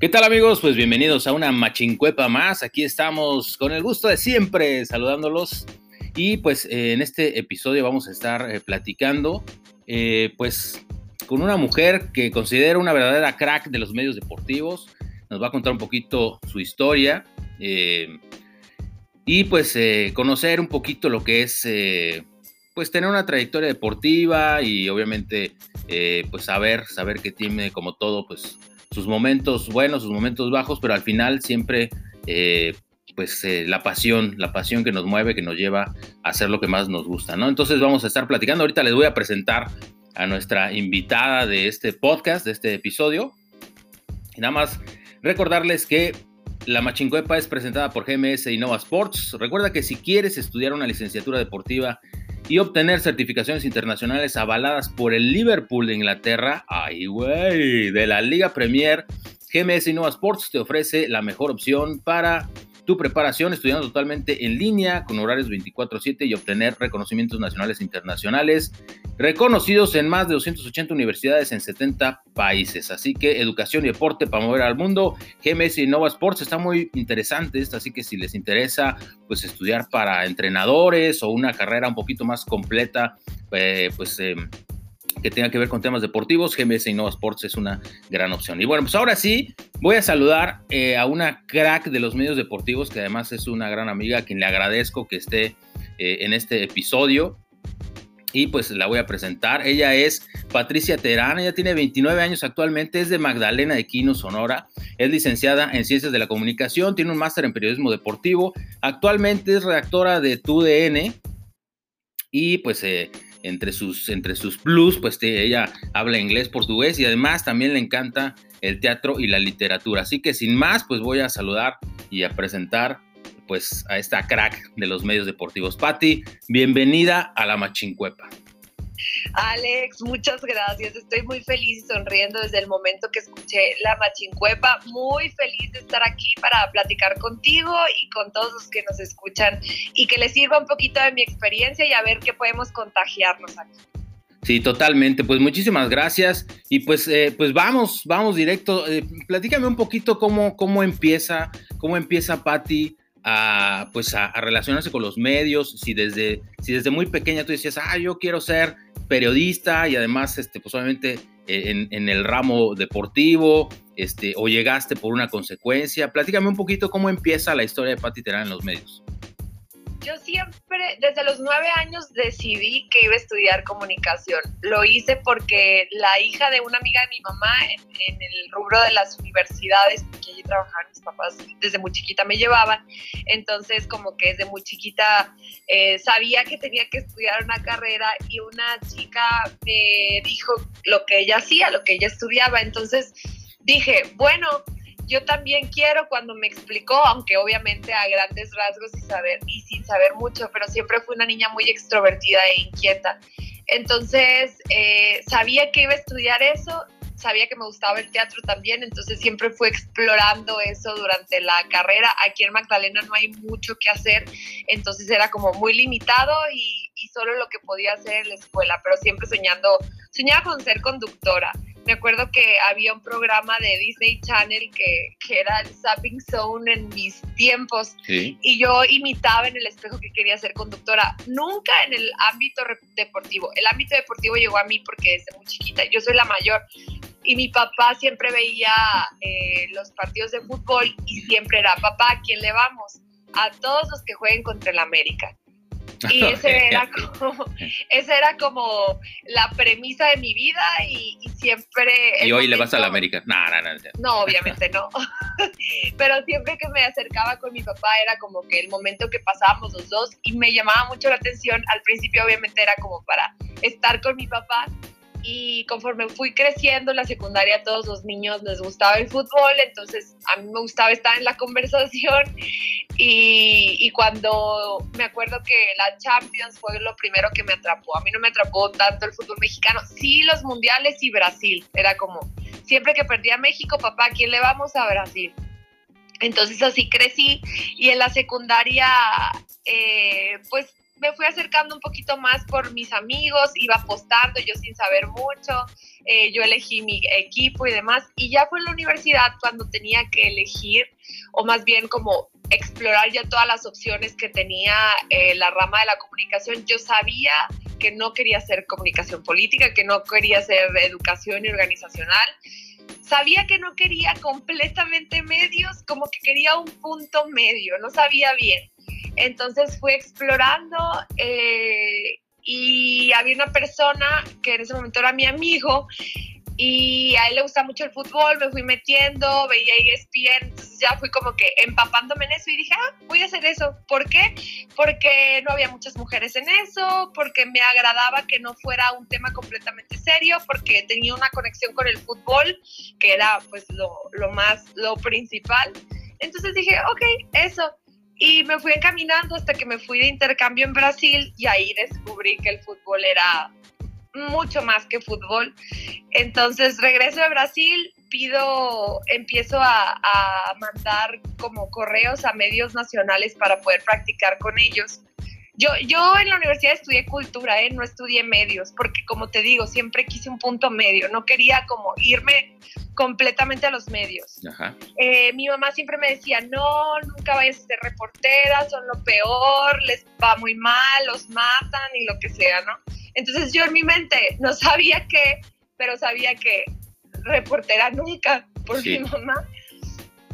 ¿Qué tal amigos? Pues bienvenidos a una machincuepa más. Aquí estamos con el gusto de siempre saludándolos. Y pues eh, en este episodio vamos a estar eh, platicando eh, pues con una mujer que considero una verdadera crack de los medios deportivos. Nos va a contar un poquito su historia y pues conocer un poquito lo que es pues tener una trayectoria deportiva y obviamente pues saber, saber que tiene como todo pues sus momentos buenos, sus momentos bajos, pero al final siempre, eh, pues eh, la pasión, la pasión que nos mueve, que nos lleva a hacer lo que más nos gusta, ¿no? Entonces vamos a estar platicando. Ahorita les voy a presentar a nuestra invitada de este podcast, de este episodio. Y nada más recordarles que la Machincuepa es presentada por GMS Innova Sports. Recuerda que si quieres estudiar una licenciatura deportiva y obtener certificaciones internacionales avaladas por el Liverpool de Inglaterra, ay güey, de la Liga Premier, GMS Innova Sports te ofrece la mejor opción para tu preparación estudiando totalmente en línea con horarios 24/7 y obtener reconocimientos nacionales e internacionales reconocidos en más de 280 universidades en 70 países. Así que educación y deporte para mover al mundo. GMS Innova Sports está muy interesante, así que si les interesa pues estudiar para entrenadores o una carrera un poquito más completa, eh, pues... Eh, que tenga que ver con temas deportivos, GMS Innova Sports es una gran opción. Y bueno, pues ahora sí, voy a saludar eh, a una crack de los medios deportivos, que además es una gran amiga, a quien le agradezco que esté eh, en este episodio. Y pues la voy a presentar. Ella es Patricia Terán, ella tiene 29 años actualmente, es de Magdalena de Quino, Sonora. Es licenciada en Ciencias de la Comunicación, tiene un máster en Periodismo Deportivo. Actualmente es redactora de TUDN y pues... Eh, entre sus, entre sus plus, pues ella habla inglés, portugués y además también le encanta el teatro y la literatura. Así que sin más, pues voy a saludar y a presentar pues a esta crack de los medios deportivos. Patti, bienvenida a la Machincuepa. Alex, muchas gracias. Estoy muy feliz y sonriendo desde el momento que escuché la machincuepa. Muy feliz de estar aquí para platicar contigo y con todos los que nos escuchan y que les sirva un poquito de mi experiencia y a ver qué podemos contagiarnos aquí. Sí, totalmente. Pues muchísimas gracias. Y pues, eh, pues vamos, vamos directo. Eh, platícame un poquito cómo, cómo empieza, cómo empieza Patti a, pues a, relacionarse con los medios. Si desde, si desde muy pequeña tú decías, ah, yo quiero ser periodista y además, este, pues obviamente eh, en, el ramo deportivo, este, o llegaste por una consecuencia. Platícame un poquito cómo empieza la historia de Patti Terán en los medios. Yo siempre, desde los nueve años, decidí que iba a estudiar comunicación. Lo hice porque la hija de una amiga de mi mamá en, el rubro de las universidades, porque allí trabajaban mis papás, desde muy chiquita me llevaban. Entonces, como que desde muy chiquita eh, sabía que tenía que estudiar una carrera y una chica me dijo lo que ella hacía, lo que ella estudiaba. Entonces dije, bueno, yo también quiero cuando me explicó, aunque obviamente a grandes rasgos y, sin saber mucho, pero siempre fui una niña muy extrovertida e inquieta. Entonces, eh, sabía que iba a estudiar eso, sabía que me gustaba el teatro también, entonces siempre fui explorando eso durante la carrera. Aquí en Magdalena no hay mucho que hacer, entonces era como muy limitado y, y solo lo que podía hacer en la escuela, pero siempre soñando, soñaba con ser conductora me acuerdo que había un programa de Disney Channel que, que era el Zapping Zone en mis tiempos y yo imitaba en el espejo que quería ser conductora, nunca en el ámbito deportivo. El ámbito deportivo llegó a mí porque desde muy chiquita, yo soy la mayor y mi papá siempre veía eh, los partidos de fútbol y siempre era, papá, ¿a quién le vamos? A todos los que jueguen contra el América. Y ese era como, esa era como la premisa de mi vida y, siempre... Y hoy le vas a la América. No, no, no. No, obviamente no. Pero siempre que me acercaba con mi papá era como que el momento que pasábamos los dos y me llamaba mucho la atención. Al principio obviamente era como para estar con mi papá y conforme fui creciendo en la secundaria todos los niños les gustaba el fútbol, entonces a mí me gustaba estar en la conversación y, y, cuando me acuerdo que la Champions fue lo primero que me atrapó, a mí no me atrapó tanto el fútbol mexicano, sí los mundiales y Brasil, era como siempre que perdía México, papá, ¿a quién le vamos a Brasil? Entonces así crecí y en la secundaria, eh, pues me fui acercando un poquito más por mis amigos, iba apostando yo sin saber mucho, eh, yo elegí mi equipo y demás, y ya fue en la universidad cuando tenía que elegir, o más bien como explorar ya todas las opciones que tenía eh, la rama de la comunicación, yo sabía que no quería hacer comunicación política, que no quería hacer educación y organizacional, sabía que no quería completamente medios, como que quería un punto medio, no sabía bien. Entonces fui explorando eh, y había una persona que en ese momento era mi amigo y a él le gusta mucho el fútbol, me fui metiendo, veía ESPN, entonces ya fui como que empapándome en eso y dije, ah, voy a hacer eso. ¿Por qué? Porque no había muchas mujeres en eso, porque me agradaba que no fuera un tema completamente serio, porque tenía una conexión con el fútbol, que era pues lo, lo más, lo principal. Entonces dije, ok, eso. Y me fui encaminando hasta que me fui de intercambio en Brasil y ahí descubrí que el fútbol era mucho más que fútbol. Entonces regreso de Brasil, pido, empiezo a, a, mandar como correos a medios nacionales para poder practicar con ellos. Yo, yo en la universidad estudié cultura, ¿eh? no estudié medios, porque como te digo, siempre quise un punto medio, no quería como irme completamente a los medios. Eh, mi mamá siempre me decía, no, nunca vayas a ser reportera, son lo peor, les va muy mal, los matan y lo que sea, ¿no? Entonces yo en mi mente no sabía qué, pero sabía que reportera nunca por mi mamá.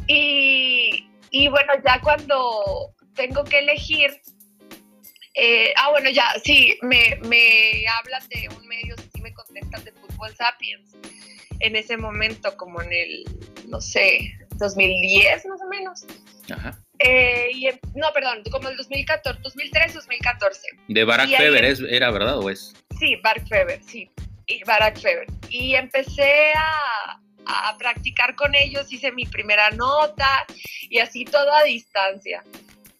Y, y, bueno, ya cuando tengo que elegir, eh, ah, bueno, ya, sí, me, me hablan de un medio, sí me contestan de Fútbol Sapiens en ese momento, como en el, no sé, 2010 más o menos. Ajá. Eh, y, no, perdón, como el 2014, 2003, 2014. De Barack Feber, ¿es, ¿era verdad o es? Sí, Barack Feber, sí, y Barack Feber. Y empecé a, a practicar con ellos, hice mi primera nota y así todo a distancia.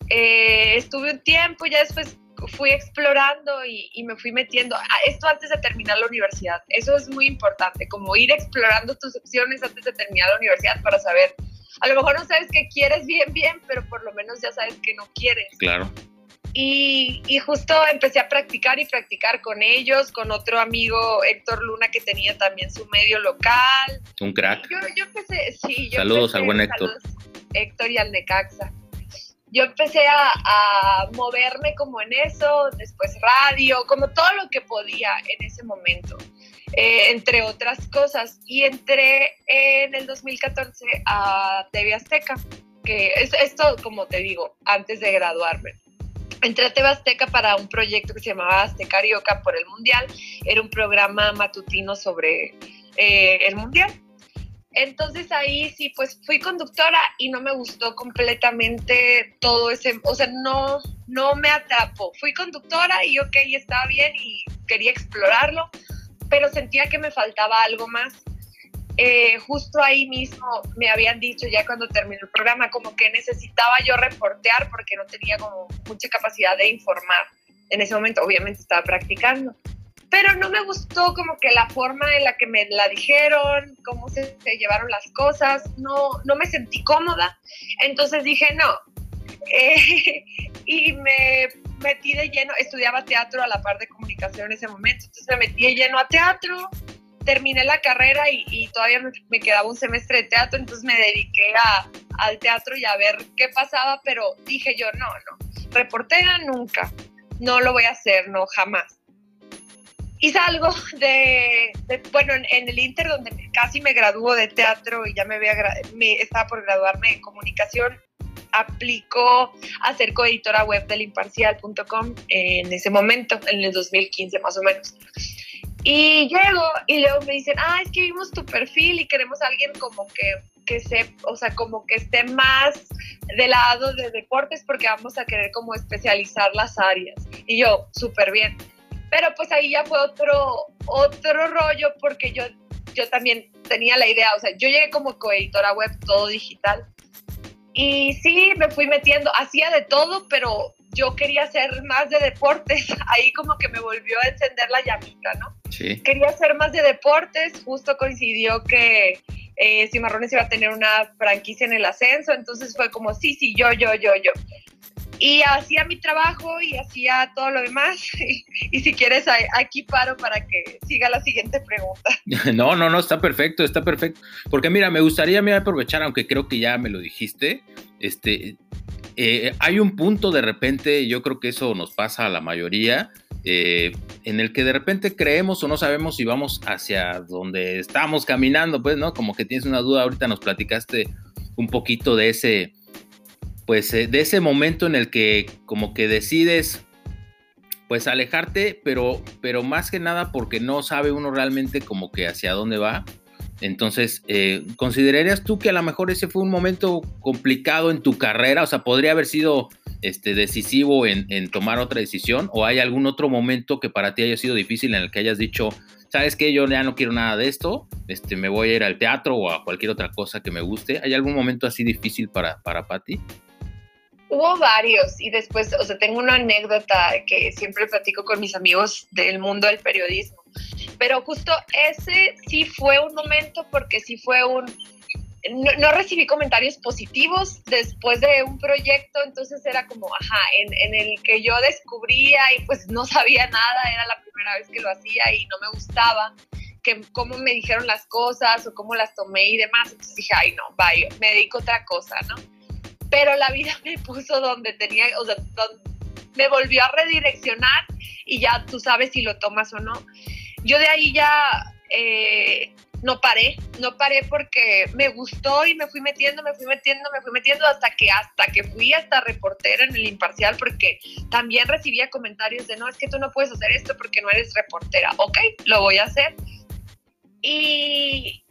Eh, estuve un tiempo, ya después fui explorando y, y, me fui metiendo. Esto antes de terminar la universidad. Eso es muy importante, como ir explorando tus opciones antes de terminar la universidad para saber a lo mejor no sabes que quieres bien, bien, pero por lo menos ya sabes que no quieres. Claro. Y, y, justo empecé a practicar y practicar con ellos, con otro amigo, Héctor Luna, que tenía también su medio local. Un crack. Yo, yo empecé, sí. Yo saludos al buen Héctor. Héctor y al Necaxa. Yo empecé a, moverme como en eso, después radio, como todo lo que podía en ese momento. Eh, entre otras cosas. Y entré en el 2014 a TV Azteca, que es esto, como te digo, antes de graduarme. Entré a TV Azteca para un proyecto que se llamaba Azteca Carioca por el Mundial. Era un programa matutino sobre eh, el Mundial. Entonces ahí sí, pues fui conductora y no me gustó completamente todo ese, o sea, no, no me atrapó. Fui conductora y ok, estaba bien y quería explorarlo, pero sentía que me faltaba algo más. Eh, justo ahí mismo me habían dicho ya cuando terminó el programa como que necesitaba yo reportear porque no tenía como mucha capacidad de informar. En ese momento obviamente estaba practicando, pero no me gustó como que la forma en la que me la dijeron, cómo se, llevaron las cosas, no, no me sentí cómoda. Entonces dije, no. Eh, y me metí de lleno, estudiaba teatro a la par de comunicación en ese momento, entonces me metí de lleno a teatro, terminé la carrera y, todavía me, quedaba un semestre de teatro, entonces me dediqué a, al teatro y a ver qué pasaba, pero dije yo, no, no, reportera nunca, no lo voy a hacer, no, jamás. Y salgo de, bueno, en, el Inter, donde casi me graduó de teatro y ya me, había, me estaba por graduarme en comunicación, aplicó a ser coeditora web del imparcial.com en ese momento, en el 2015 más o menos. Y llego y luego me dicen, ah, es que vimos tu perfil y queremos a alguien como que, que se, o sea, como que esté más del lado de deportes porque vamos a querer como especializar las áreas. Y yo, súper bien. Pero pues ahí ya fue otro, otro rollo porque yo, yo también tenía la idea, o sea, yo llegué como coeditora web todo digital y sí, me fui metiendo, hacía de todo, pero yo quería hacer más de deportes. Ahí como que me volvió a encender la llamita, ¿no? Sí. Quería hacer más de deportes, justo coincidió que eh, Cimarrones iba a tener una franquicia en el ascenso, entonces fue como, sí, sí, yo, yo, yo, yo. Y hacía mi trabajo y hacía todo lo demás. Y, si quieres, aquí paro para que siga la siguiente pregunta. No, no, no, está perfecto, está perfecto. Porque mira, me gustaría me aprovechar, aunque creo que ya me lo dijiste, este, eh, hay un punto de repente, yo creo que eso nos pasa a la mayoría, eh, en el que de repente creemos o no sabemos si vamos hacia donde estamos caminando, pues, ¿no? Como que tienes una duda, ahorita nos platicaste un poquito de ese, pues eh, de ese momento en el que como que decides pues alejarte, pero, pero más que nada porque no sabe uno realmente como que hacia dónde va. Entonces, eh, ¿considerarías tú que a lo mejor ese fue un momento complicado en tu carrera? O sea, ¿podría haber sido este, decisivo en, en, tomar otra decisión? ¿O hay algún otro momento que para ti haya sido difícil en el que hayas dicho, sabes que yo ya no quiero nada de esto, este, me voy a ir al teatro o a cualquier otra cosa que me guste? ¿Hay algún momento así difícil para, para Patti? Hubo varios y después, o sea, tengo una anécdota que siempre platico con mis amigos del mundo del periodismo, pero justo ese sí fue un momento porque sí fue un... No, recibí comentarios positivos después de un proyecto, entonces era como, ajá, en, en, el que yo descubría y pues no sabía nada, era la primera vez que lo hacía y no me gustaba que cómo me dijeron las cosas o cómo las tomé y demás, entonces dije, ay no, vaya, me dedico a otra cosa, ¿no? Pero la vida me puso donde tenía, o sea, me volvió a redireccionar y ya tú sabes si lo tomas o no. Yo de ahí ya eh, no paré, no paré porque me gustó y me fui metiendo, me fui metiendo, me fui metiendo hasta que hasta que fui hasta reportera en el imparcial porque también recibía comentarios de no, es que tú no puedes hacer esto porque no eres reportera. Ok, lo voy a hacer. Y,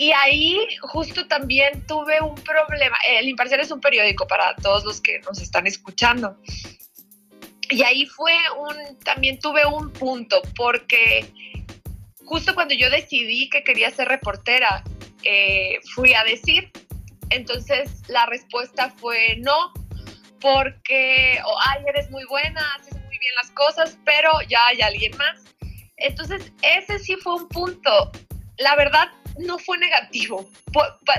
y ahí justo también tuve un problema. El Imparcial es un periódico para todos los que nos están escuchando. Y ahí fue un, también tuve un punto, porque justo cuando yo decidí que quería ser reportera, eh, fui a decir, entonces la respuesta fue no, porque, oh, ay, eres muy buena, haces muy bien las cosas, pero ya hay alguien más. Entonces, ese sí fue un punto. La verdad, no fue negativo.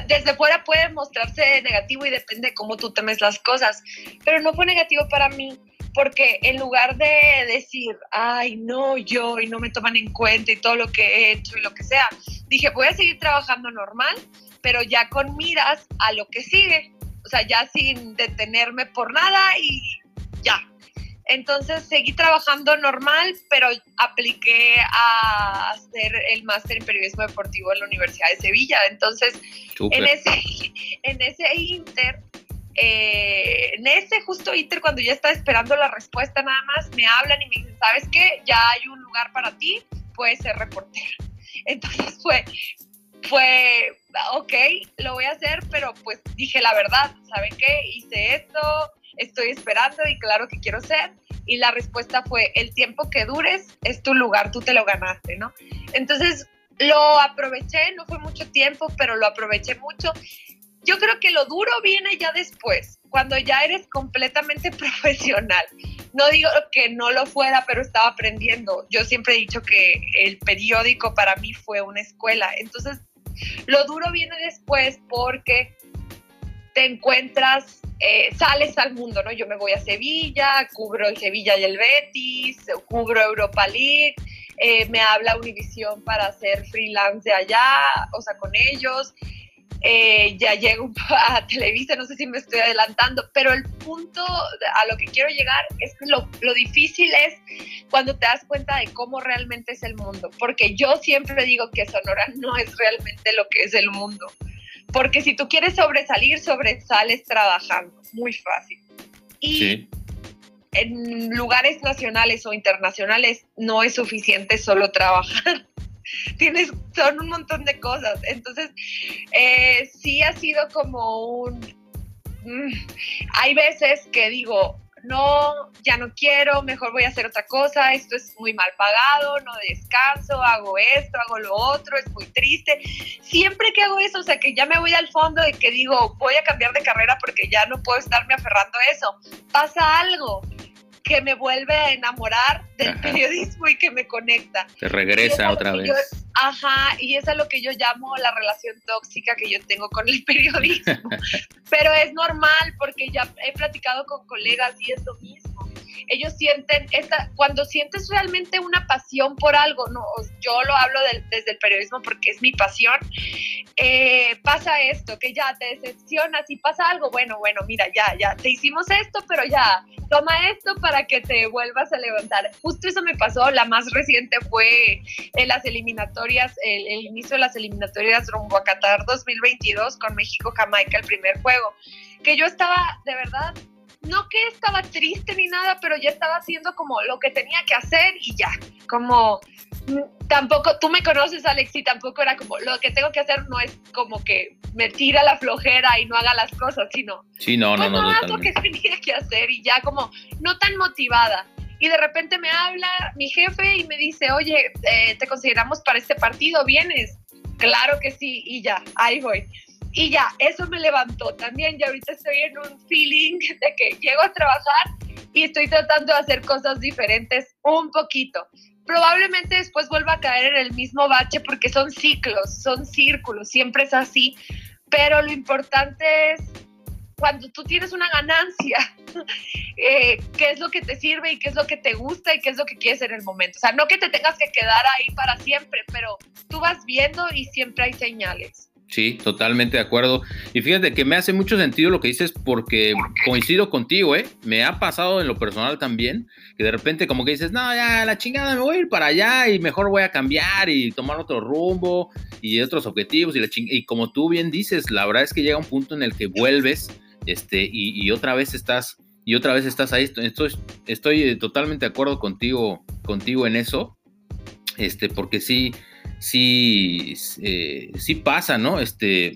Desde fuera puede mostrarse negativo y depende de cómo tú temes las cosas, pero no fue negativo para mí porque en lugar de decir, ay, no, yo y no me toman en cuenta y todo lo que he hecho y lo que sea, dije, voy a seguir trabajando normal, pero ya con miras a lo que sigue, o sea, ya sin detenerme por nada y ya, entonces seguí trabajando normal, pero apliqué a hacer el máster en periodismo deportivo en la Universidad de Sevilla. Entonces, en ese, en ese inter, eh, en ese justo inter, cuando ya estaba esperando la respuesta nada más, me hablan y me dicen, ¿sabes qué? Ya hay un lugar para ti, puedes ser reportera. Entonces fue, fue, ok, lo voy a hacer, pero pues dije la verdad, ¿saben qué? Hice esto, estoy esperando y claro que quiero ser. Y la respuesta fue, el tiempo que dures es tu lugar, tú te lo ganaste, ¿no? Entonces lo aproveché, no fue mucho tiempo, pero lo aproveché mucho. Yo creo que lo duro viene ya después, cuando ya eres completamente profesional. No digo que no lo fuera, pero estaba aprendiendo. Yo siempre he dicho que el periódico para mí fue una escuela. Entonces, lo duro viene después porque te encuentras eh, sales al mundo, ¿no? Yo me voy a Sevilla, cubro el Sevilla y el Betis, cubro Europa League, eh, me habla Univision para hacer freelance de allá, o sea, con ellos. Eh, ya llego a Televisa, no sé si me estoy adelantando, pero el punto a lo que quiero llegar es que lo, lo, difícil es cuando te das cuenta de cómo realmente es el mundo, porque yo siempre digo que Sonora no es realmente lo que es el mundo. Porque si tú quieres sobresalir, sobresales trabajando, muy fácil. Y en lugares nacionales o internacionales no es suficiente solo trabajar. Tienes, son un montón de cosas. Entonces, eh, sí ha sido como un... Mm, hay veces que digo, no, ya no quiero, mejor voy a hacer otra cosa, esto es muy mal pagado, no descanso, hago esto, hago lo otro, es muy triste. Siempre que hago eso, o sea, que ya me voy al fondo de que digo, voy a cambiar de carrera porque ya no puedo estarme aferrando a eso, pasa algo. Que me vuelve a enamorar del periodismo y que me conecta. Te regresa otra vez. ajá, y es a lo que yo llamo la relación tóxica que yo tengo con el periodismo. Pero es normal porque ya he platicado con colegas y es lo mismo ellos sienten esta, cuando sientes realmente una pasión por algo, no, yo lo hablo desde el periodismo porque es mi pasión, eh, pasa esto, que ya te decepcionas y pasa algo, bueno, bueno, mira, ya, ya, te hicimos esto, pero ya, toma esto para que te vuelvas a levantar. Justo eso me pasó, la más reciente fue en las eliminatorias, el, el inicio de las eliminatorias rumbo a Qatar 2022 con México-Jamaica, el primer juego, que yo estaba de verdad no que estaba triste ni nada, pero ya estaba haciendo como lo que tenía que hacer y ya, como mm, tampoco, tú me conoces Alex y tampoco era como lo que tengo que hacer no es como que me tira la flojera y no haga las cosas, sino sí, no, no, no, no, lo que tenía que hacer y ya como no tan motivada. Y de repente me habla mi jefe y me dice, oye, eh, te consideramos para este partido, ¿vienes? Claro que sí, y ya, ahí voy. Y ya, eso me levantó también. Y ahorita estoy en un feeling de que llego a trabajar y estoy tratando de hacer cosas diferentes un poquito. Probablemente después vuelva a caer en el mismo bache porque son ciclos, son círculos, siempre es así. Pero lo importante es cuando tú tienes una ganancia, eh, qué es lo que te sirve y qué es lo que te gusta y qué es lo que quieres en el momento. O sea, no que te tengas que quedar ahí para siempre, pero tú vas viendo y siempre hay señales. Sí, totalmente de acuerdo. Y fíjate que me hace mucho sentido lo que dices porque coincido contigo, ¿eh? Me ha pasado en lo personal también, que de repente como que dices, no, ya, la chingada, me voy a ir para allá y mejor voy a cambiar y tomar otro rumbo y otros objetivos y, la y como tú bien dices, la verdad es que llega un punto en el que vuelves este, y, otra vez estás y otra vez estás ahí. Estoy, estoy totalmente de acuerdo contigo, contigo en eso, este, porque sí sí, eh, sí pasa, ¿no? Este,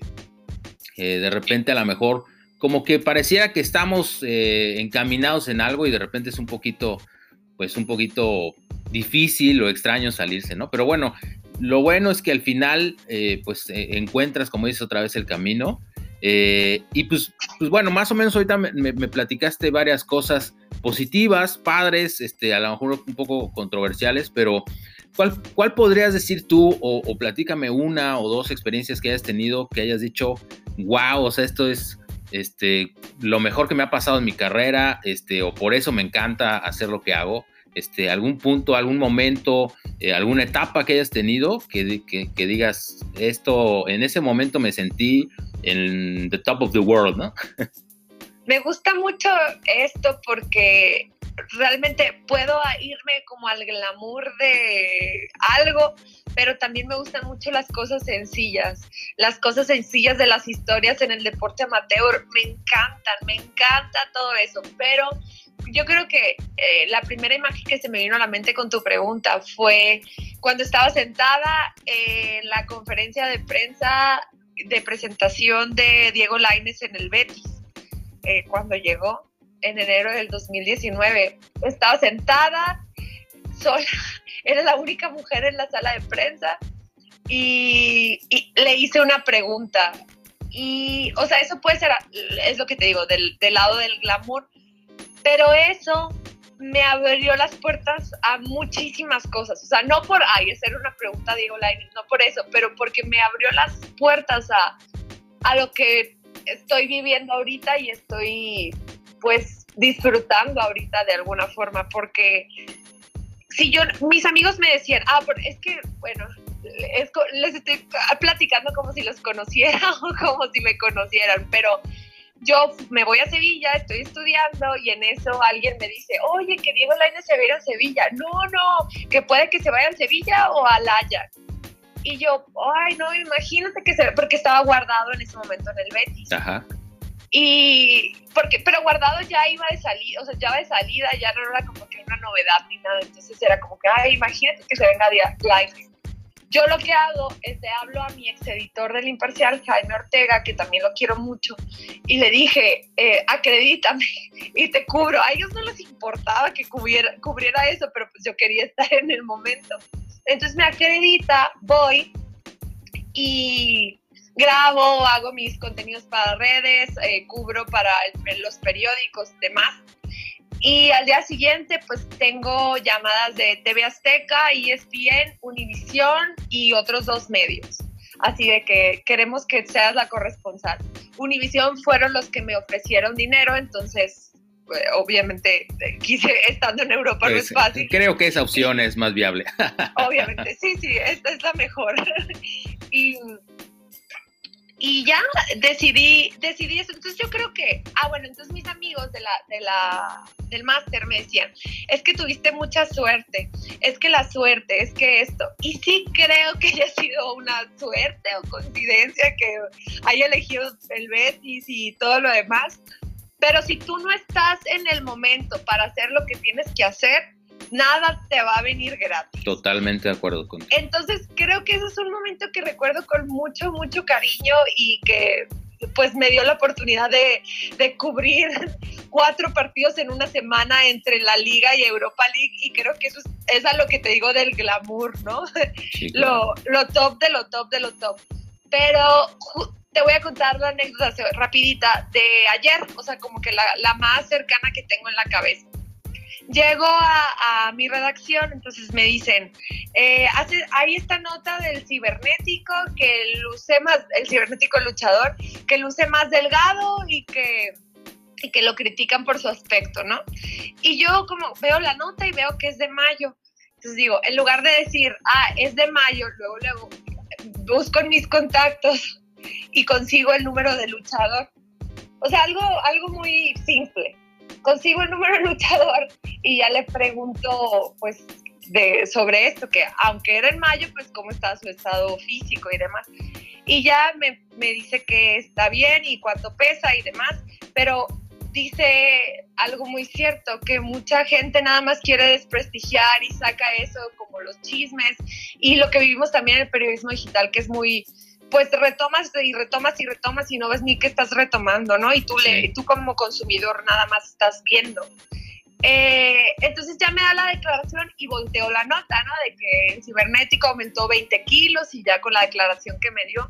eh, de repente a lo mejor como que pareciera que estamos eh, encaminados en algo y de repente es un poquito, pues un poquito difícil o extraño salirse, ¿no? Pero bueno, lo bueno es que al final, pues encuentras, como dices otra vez, el camino. y pues, pues bueno, más o menos ahorita me, me, platicaste varias cosas positivas, padres, este, a lo mejor un poco controversiales, pero ¿Cuál, podrías decir tú o, platícame una o dos experiencias que hayas tenido que hayas dicho, wow, o sea, esto es este, lo mejor que me ha pasado en mi carrera, este, o por eso me encanta hacer lo que hago? Este, algún punto, algún momento, eh, alguna etapa que hayas tenido que, que, digas, esto, en ese momento me sentí en the top of the world, ¿no? me gusta mucho esto porque realmente puedo irme como al glamour de algo, pero también me gustan mucho las cosas sencillas, las cosas sencillas de las historias en el deporte amateur, me encantan, me encanta todo eso, pero yo creo que eh, la primera imagen que se me vino a la mente con tu pregunta fue cuando estaba sentada en la conferencia de prensa de presentación de Diego Laines en el Betis, eh, cuando llegó en enero del 2019. Estaba sentada sola, era la única mujer en la sala de prensa y, le hice una pregunta. Y, o sea, eso puede ser, es lo que te digo, del, lado del glamour, pero eso me abrió las puertas a muchísimas cosas. O sea, no por, ay, hacer una pregunta, digo, no por eso, pero porque me abrió las puertas a, a lo que estoy viviendo ahorita y estoy pues disfrutando ahorita de alguna forma, porque si yo, mis amigos me decían, ah, es que, bueno, les estoy platicando como si los conociera o como si me conocieran, pero yo me voy a Sevilla, estoy estudiando y en eso alguien me dice, oye, que Diego Lainez se va a ir a Sevilla. No, no, que puede que se vaya a Sevilla o a Laya. Y yo, ay, no, imagínate que se, porque estaba guardado en ese momento en el Betis. Ajá. Y porque, pero guardado ya iba de salida, o sea, ya va de salida, ya no era como que una novedad ni nada. Entonces era como que, ay, imagínate que se venga live. Yo lo que hago es le hablo a mi ex editor del Imparcial, Jaime Ortega, que también lo quiero mucho, y le dije, eh, acredítame y te cubro. A ellos no les importaba que cubriera, cubriera eso, pero pues yo quería estar en el momento. Entonces me acredita, voy y grabo, hago mis contenidos para redes, eh, cubro para los periódicos, demás. Y al día siguiente, pues tengo llamadas de TV Azteca, ESPN, Univisión y otros dos medios. Así de que queremos que seas la corresponsal. Univisión fueron los que me ofrecieron dinero, entonces pues, obviamente quise estando en Europa no es fácil. Creo que esa opción es más viable. Obviamente, sí, sí, esta es la mejor. Y y ya decidí, decidí eso. Entonces yo creo que, ah, bueno, entonces mis amigos de la, de la, del máster me decían, es que tuviste mucha suerte, es que la suerte, es que esto. Y sí creo que haya sido una suerte o coincidencia que haya elegido el Betis y todo lo demás. Pero si tú no estás en el momento para hacer lo que tienes que hacer, nada te va a venir gratis. Totalmente de acuerdo con Entonces creo que ese es un momento que recuerdo con mucho, mucho cariño y que pues me dio la oportunidad de, de, cubrir cuatro partidos en una semana entre la Liga y Europa League y creo que eso es, a lo que te digo del glamour, ¿no? lo, lo top de lo top de lo top. Pero te voy a contar la anécdota rapidita de ayer, o sea, como que la, la más cercana que tengo en la cabeza. Llego a, mi redacción, entonces me dicen, eh, hace, hay esta nota del cibernético que luce más, el cibernético luchador, que luce más delgado y que, y que lo critican por su aspecto, ¿no? Y yo como veo la nota y veo que es de mayo, entonces digo, en lugar de decir, ah, es de mayo, luego, luego busco mis contactos y consigo el número de luchador. O sea, algo, algo muy simple consigo el número luchador y ya le pregunto, pues, de, sobre esto, que aunque era en mayo, pues cómo está su estado físico y demás. Y ya me, me dice que está bien y cuánto pesa y demás, pero dice algo muy cierto, que mucha gente nada más quiere desprestigiar y saca eso como los chismes y lo que vivimos también en el periodismo digital, que es muy, pues retomas y retomas y retomas y no ves ni qué estás retomando, ¿no? Y tú, le, tú como consumidor nada más estás viendo. Eh, entonces ya me da la declaración y volteo la nota, ¿no? De que el cibernético aumentó 20 kilos y ya con la declaración que me dio.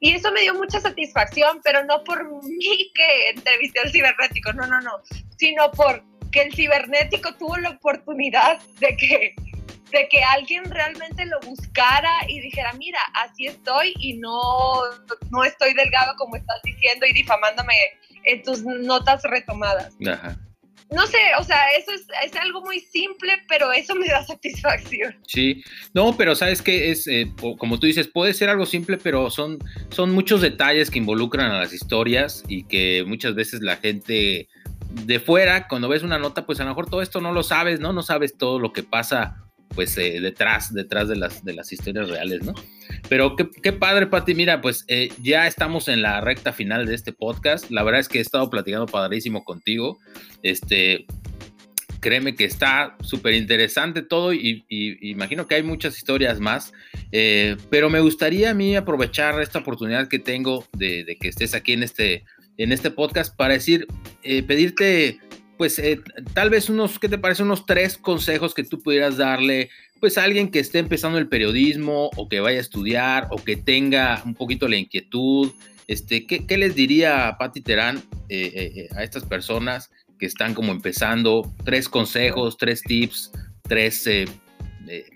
Y eso me dio mucha satisfacción, pero no por mí que entrevisté al cibernético, no, no, no, sino por que el cibernético tuvo la oportunidad de que de que alguien realmente lo buscara y dijera, mira, así estoy y no, no estoy delgado como estás diciendo y difamándome en tus notas retomadas. No sé, o sea, eso es, algo muy simple, pero eso me da satisfacción. Sí, no, pero sabes que es, eh, como tú dices, puede ser algo simple, pero son, son muchos detalles que involucran a las historias y que muchas veces la gente de fuera, cuando ves una nota, pues a lo mejor todo esto no lo sabes, ¿no? No sabes todo lo que pasa pues eh, detrás, detrás de las, de las historias reales, ¿no? Pero qué, padre, Pati, mira, pues eh, ya estamos en la recta final de este podcast, la verdad es que he estado platicando padrísimo contigo, este, créeme que está súper interesante todo y, imagino que hay muchas historias más, eh, pero me gustaría a mí aprovechar esta oportunidad que tengo de, que estés aquí en este, en este podcast para decir, pedirte pues eh, tal vez unos, ¿qué te parece? Unos tres consejos que tú pudieras darle, pues a alguien que esté empezando el periodismo o que vaya a estudiar o que tenga un poquito la inquietud. Este, ¿qué, les diría Patti Terán eh, eh, a estas personas que están como empezando? Tres consejos, tres tips, tres,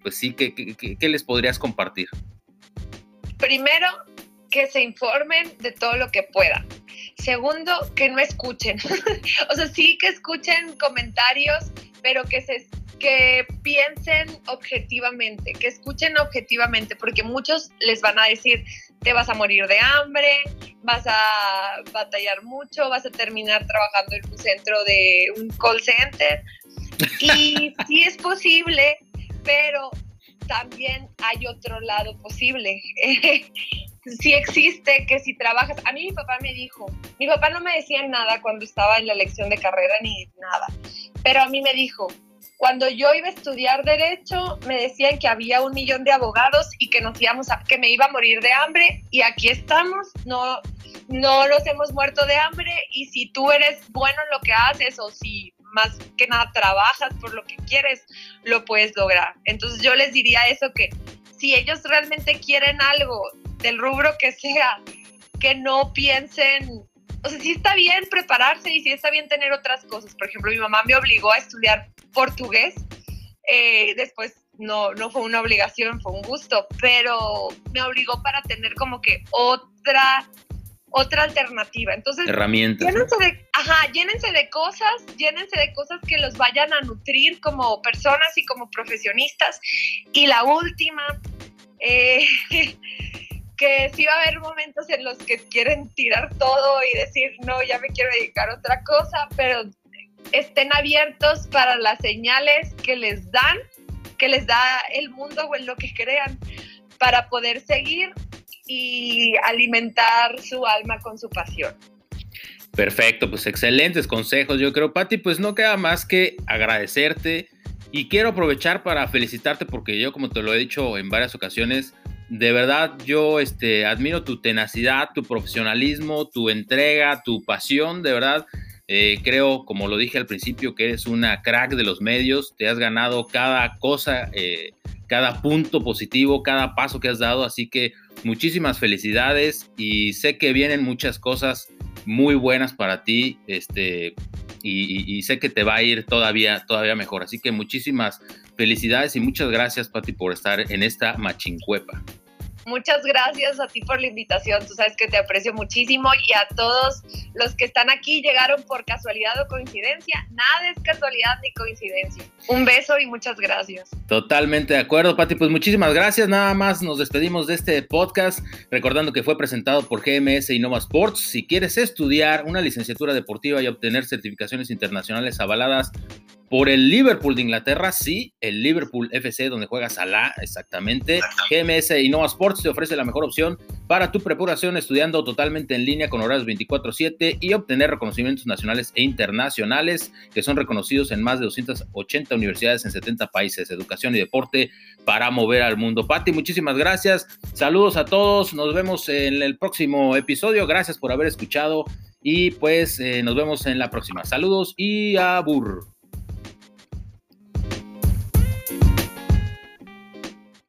pues sí, ¿qué, qué les podrías compartir? Primero, que se informen de todo lo que puedan. Segundo, que no escuchen. o sea, sí que escuchen comentarios, pero que se que piensen objetivamente, que escuchen objetivamente, porque muchos les van a decir, te vas a morir de hambre, vas a batallar mucho, vas a terminar trabajando en un centro de un call center. Y sí es posible, pero también hay otro lado posible. sí existe, que si trabajas, a mí mi papá me dijo, mi papá no me decía nada cuando estaba en la elección de carrera ni nada, pero a mí me dijo, cuando yo iba a estudiar derecho, me decían que había un millón de abogados y que nos íbamos a, que me iba a morir de hambre y aquí estamos, no, no nos hemos muerto de hambre y si tú eres bueno en lo que haces o si más que nada trabajas por lo que quieres, lo puedes lograr. Entonces yo les diría eso que si ellos realmente quieren algo del rubro que sea, que no piensen o sea, sí está bien prepararse y sí está bien tener otras cosas. Por ejemplo, mi mamá me obligó a estudiar portugués. Eh, después no, no fue una obligación, fue un gusto, pero me obligó para tener como que otra otra alternativa. Entonces, herramientas. Llénense de, ajá, llénense de cosas, llénense de cosas que los vayan a nutrir como personas y como profesionistas. Y la última, eh, que sí va a haber momentos en los que quieren tirar todo y decir, no, ya me quiero dedicar a otra cosa, pero estén abiertos para las señales que les dan, que les da el mundo o en lo que crean, para poder seguir y alimentar su alma con su pasión. Perfecto, pues excelentes consejos. Yo creo, Patti, pues no queda más que agradecerte y quiero aprovechar para felicitarte porque yo, como te lo he dicho en varias ocasiones, de verdad yo este, admiro tu tenacidad, tu profesionalismo, tu entrega, tu pasión, de verdad. Eh, creo, como lo dije al principio, que eres una crack de los medios, te has ganado cada cosa, eh, cada punto positivo, cada paso que has dado, así que muchísimas felicidades y sé que vienen muchas cosas muy buenas para ti, este, y, sé que te va a ir todavía, todavía mejor. Así que muchísimas felicidades y muchas gracias, Pati, por estar en esta machincuepa. Muchas gracias a ti por la invitación. Tú sabes que te aprecio muchísimo y a todos los que están aquí llegaron por casualidad o coincidencia. Nada es casualidad ni coincidencia. Un beso y muchas gracias. Totalmente de acuerdo, Pati. Pues muchísimas gracias. Nada más nos despedimos de este podcast recordando que fue presentado por GMS Innova Sports. Si quieres estudiar una licenciatura deportiva y obtener certificaciones internacionales avaladas por el Liverpool de Inglaterra, sí, el Liverpool FC, donde juega Salah, exactamente. GMS Innova Sports te ofrece la mejor opción para tu preparación estudiando totalmente en línea con horarios 24/7 y obtener reconocimientos nacionales e internacionales que son reconocidos en más de 280 universidades en 70 países. Educación y deporte para mover al mundo. Pati, muchísimas gracias. Saludos a todos. Nos vemos en el próximo episodio. Gracias por haber escuchado y pues eh, nos vemos en la próxima. Saludos y abur.